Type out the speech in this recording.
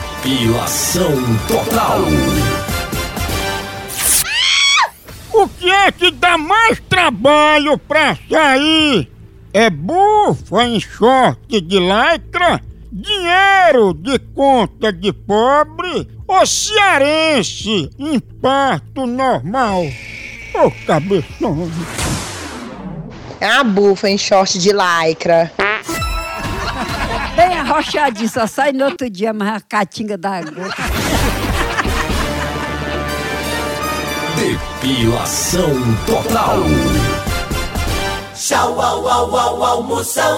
Depilação total. O que é que dá mais trabalho pra sair? É bufa em short de lycra? Dinheiro de conta de pobre? Ou cearense em parto normal? Ô cabeção! É uma bufa em short de lycra. Bem arrochadinho, só sai no outro dia, mas a catinga da gota. Depilação total. Tchau, au, au, au, almoção.